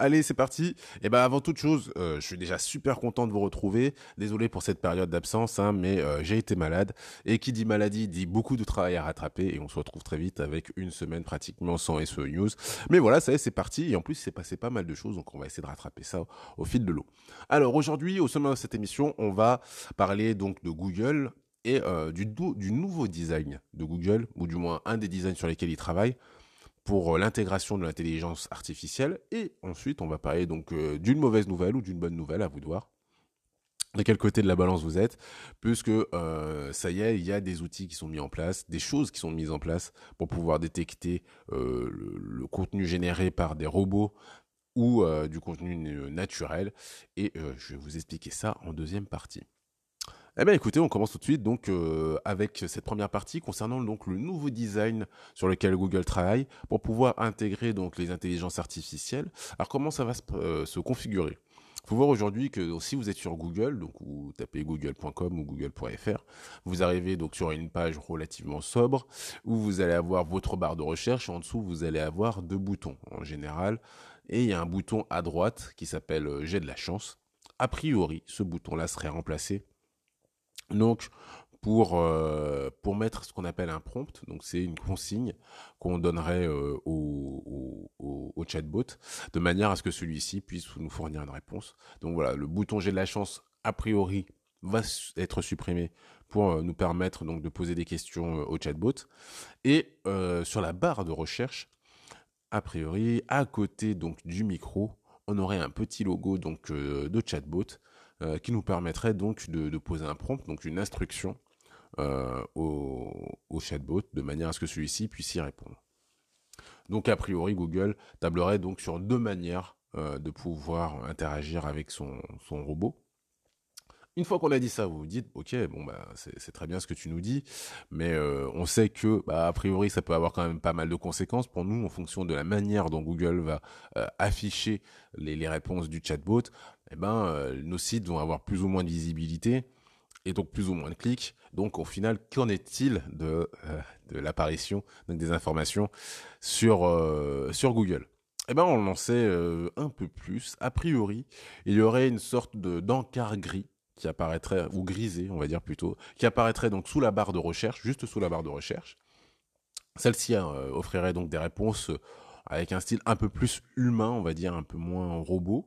Allez, c'est parti. Et eh ben avant toute chose, euh, je suis déjà super content de vous retrouver. Désolé pour cette période d'absence, hein, mais euh, j'ai été malade. Et qui dit maladie dit beaucoup de travail à rattraper. Et on se retrouve très vite avec une semaine pratiquement sans SEO News. Mais voilà, ça y est, c'est parti. Et en plus, c'est passé pas mal de choses, donc on va essayer de rattraper ça au, fil de l'eau. Alors aujourd'hui, au sommet de cette émission, on va parler donc de Google et euh, du, du nouveau design de Google, ou du moins un des designs sur lesquels il travaille pour euh, l'intégration de l'intelligence artificielle. Et ensuite, on va parler donc euh, d'une mauvaise nouvelle ou d'une bonne nouvelle, à vous de voir. De quel côté de la balance vous êtes, puisque euh, ça y est, il y a des outils qui sont mis en place, des choses qui sont mises en place pour pouvoir détecter le, contenu généré par des robots ou du contenu naturel. Et je vais vous expliquer ça en deuxième partie. Eh bien écoutez, on commence tout de suite donc euh, avec cette première partie concernant donc le nouveau design sur lequel Google travaille pour pouvoir intégrer donc les intelligences artificielles. Alors comment ça va se, euh, configurer? Il faut voir aujourd'hui que si vous êtes sur Google, donc vous tapez google.com ou google.fr, vous arrivez donc sur une page relativement sobre où vous allez avoir votre barre de recherche en dessous vous allez avoir deux boutons en général et il y a un bouton à droite qui s'appelle euh, J'ai de la chance. A priori, ce bouton-là serait remplacé donc, pour, euh, pour mettre ce qu'on appelle un prompt, donc c'est une consigne qu'on donnerait euh, au, chatbot, de manière à ce que celui-ci puisse nous fournir une réponse. Donc voilà, le bouton j'ai de la chance, a priori, va être supprimé pour euh, nous permettre donc de poser des questions au chatbot. Et sur la barre de recherche, a priori, à côté donc du micro, on aurait un petit logo donc de chatbot euh, qui nous permettrait donc de, poser un prompt, donc une instruction euh, au, chatbot de manière à ce que celui-ci puisse y répondre. Donc a priori Google tablerait donc sur deux manières euh, de pouvoir interagir avec son, robot. Une fois qu'on a dit ça, vous vous dites, ok, bon bah c'est très bien ce que tu nous dis, mais on sait que bah, a priori ça peut avoir quand même pas mal de conséquences pour nous en fonction de la manière dont Google va afficher les, les, réponses du chatbot eh ben, euh, nos sites vont avoir plus ou moins de visibilité et donc plus ou moins de clics. Donc au final, qu'en est-il de, euh, de l'apparition des informations sur, euh, sur Google? Eh ben, on en sait un peu plus. A priori, il y aurait une sorte de d'encart gris qui apparaîtrait, ou grisé, on va dire plutôt, qui apparaîtrait donc sous la barre de recherche, juste sous la barre de recherche. Celle-ci offrirait donc des réponses avec un style un peu plus humain, on va dire, un peu moins robot.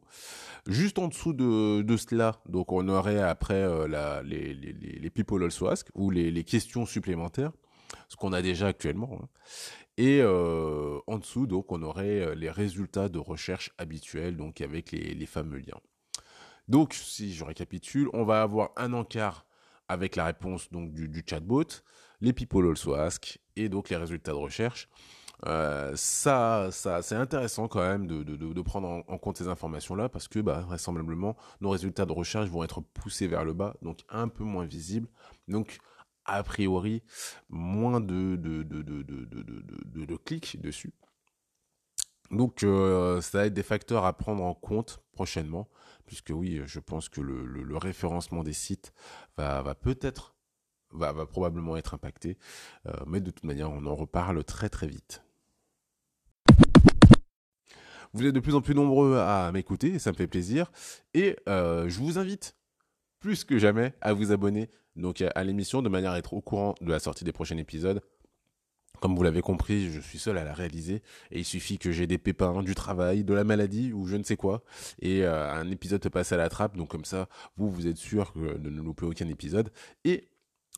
Juste en dessous de, cela, donc on aurait après euh, les, les, les, People Also Ask, ou les, les questions supplémentaires, ce qu'on a déjà actuellement. Hein. Et euh, en dessous, donc, on aurait euh, les résultats de recherche habituels, donc avec les, les fameux liens. Donc, si je récapitule, on va avoir un encart avec la réponse donc du, du chatbot, les People Also Ask et donc les résultats de recherche. Euh, ça, ça c'est intéressant quand même de, prendre en, compte ces informations-là parce que bah, vraisemblablement nos résultats de recherche vont être poussés vers le bas, donc un peu moins visibles. Donc a priori moins de, de, de, clics dessus. Donc euh, ça va être des facteurs à prendre en compte prochainement, puisque oui, je pense que le, référencement des sites va, peut-être, va, va probablement être impacté, euh, mais de toute manière, on en reparle très très vite. Vous êtes de plus en plus nombreux à m'écouter, ça me fait plaisir. Et euh, je vous invite plus que jamais à vous abonner donc à l'émission de manière à être au courant de la sortie des prochains épisodes. Comme vous l'avez compris, je suis seul à la réaliser et il suffit que j'ai des pépins, du travail, de la maladie ou je ne sais quoi et euh, un épisode passe à la trappe. Donc comme ça, vous vous êtes sûr de ne louper aucun épisode et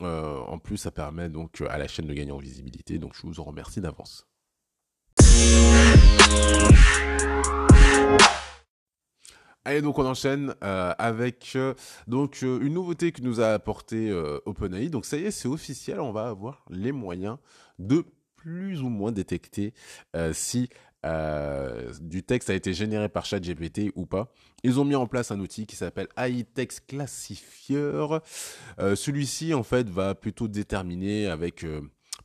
euh, en plus ça permet donc à la chaîne de gagner en visibilité. Donc je vous en remercie d'avance. Allez, donc on enchaîne euh, avec euh, donc euh, une nouveauté que nous a apporté OpenAI. Donc ça y est, c'est officiel, on va avoir les moyens de plus ou moins détecter si du texte a été généré par ChatGPT ou pas. Ils ont mis en place un outil qui s'appelle AI Text Classifier. Celui-ci, en fait, va plutôt déterminer avec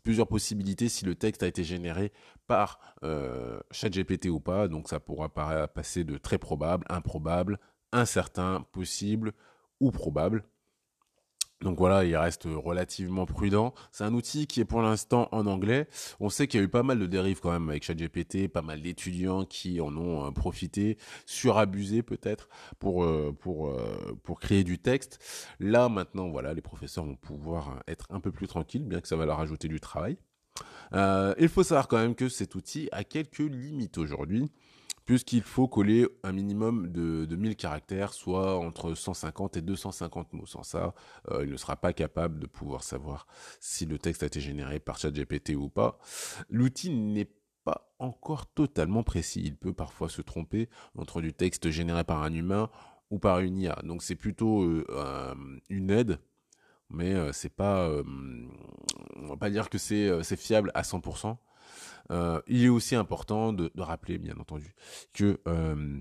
plusieurs possibilités si le texte a été généré par euh, ChatGPT ou pas. Donc ça pourra passer de très probable, improbable, incertain, possible ou probable. Donc voilà, il reste relativement prudent. C'est un outil qui est pour l'instant en anglais. On sait qu'il y a eu pas mal de dérives quand même avec ChatGPT, pas mal d'étudiants qui en ont euh, profité, surabusé peut-être pour euh, pour pour créer du texte. Là maintenant, voilà, les professeurs vont pouvoir être un peu plus tranquilles, bien que ça va leur ajouter du travail. Il faut savoir quand même que cet outil a quelques limites aujourd'hui puisqu'il faut coller un minimum de, de 1000 caractères, soit entre 150 et 250 mots. Sans ça, euh, il ne sera pas capable de pouvoir savoir si le texte a été généré par ChatGPT ou pas. L'outil n'est pas encore totalement précis. Il peut parfois se tromper entre du texte généré par un humain ou par une IA. Donc c'est plutôt euh, une aide, mais euh, c'est pas, on va pas dire que c'est fiable à 100%. Euh, il est aussi important de, rappeler, bien entendu, que euh,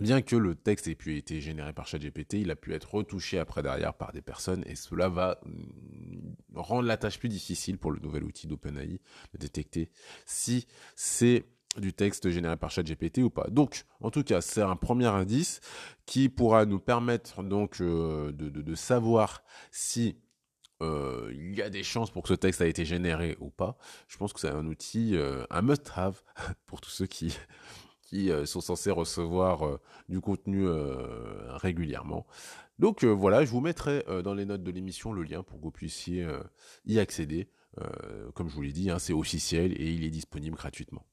bien que le texte ait pu être généré par ChatGPT, il a pu être retouché après derrière par des personnes et cela va mm, rendre la tâche plus difficile pour le nouvel outil d'OpenAI de détecter si c'est du texte généré par ChatGPT ou pas. Donc, en tout cas, c'est un premier indice qui pourra nous permettre donc euh, de, savoir si euh, il y a des chances pour que ce texte a été généré ou pas. Je pense que c'est un outil, euh, un must-have pour tous ceux qui, qui sont censés recevoir du contenu régulièrement. Donc voilà, je vous mettrai dans les notes de l'émission le lien pour que vous puissiez y accéder. comme je vous l'ai dit, hein, c'est officiel et il est disponible gratuitement.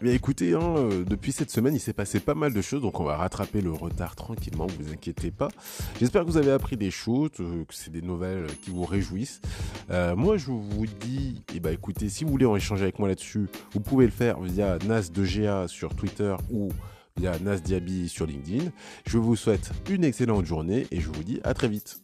Bien écoutez, hein, euh, depuis cette semaine, il s'est passé pas mal de choses, donc on va rattraper le retard tranquillement, vous inquiétez pas. J'espère que vous avez appris des choses, euh, que c'est des nouvelles qui vous réjouissent. Euh, moi, je vous dis, eh ben, écoutez, si vous voulez en échanger avec moi là-dessus, vous pouvez le faire via Nas2GA sur Twitter ou via Nas Diaby sur LinkedIn. Je vous souhaite une excellente journée et je vous dis à très vite.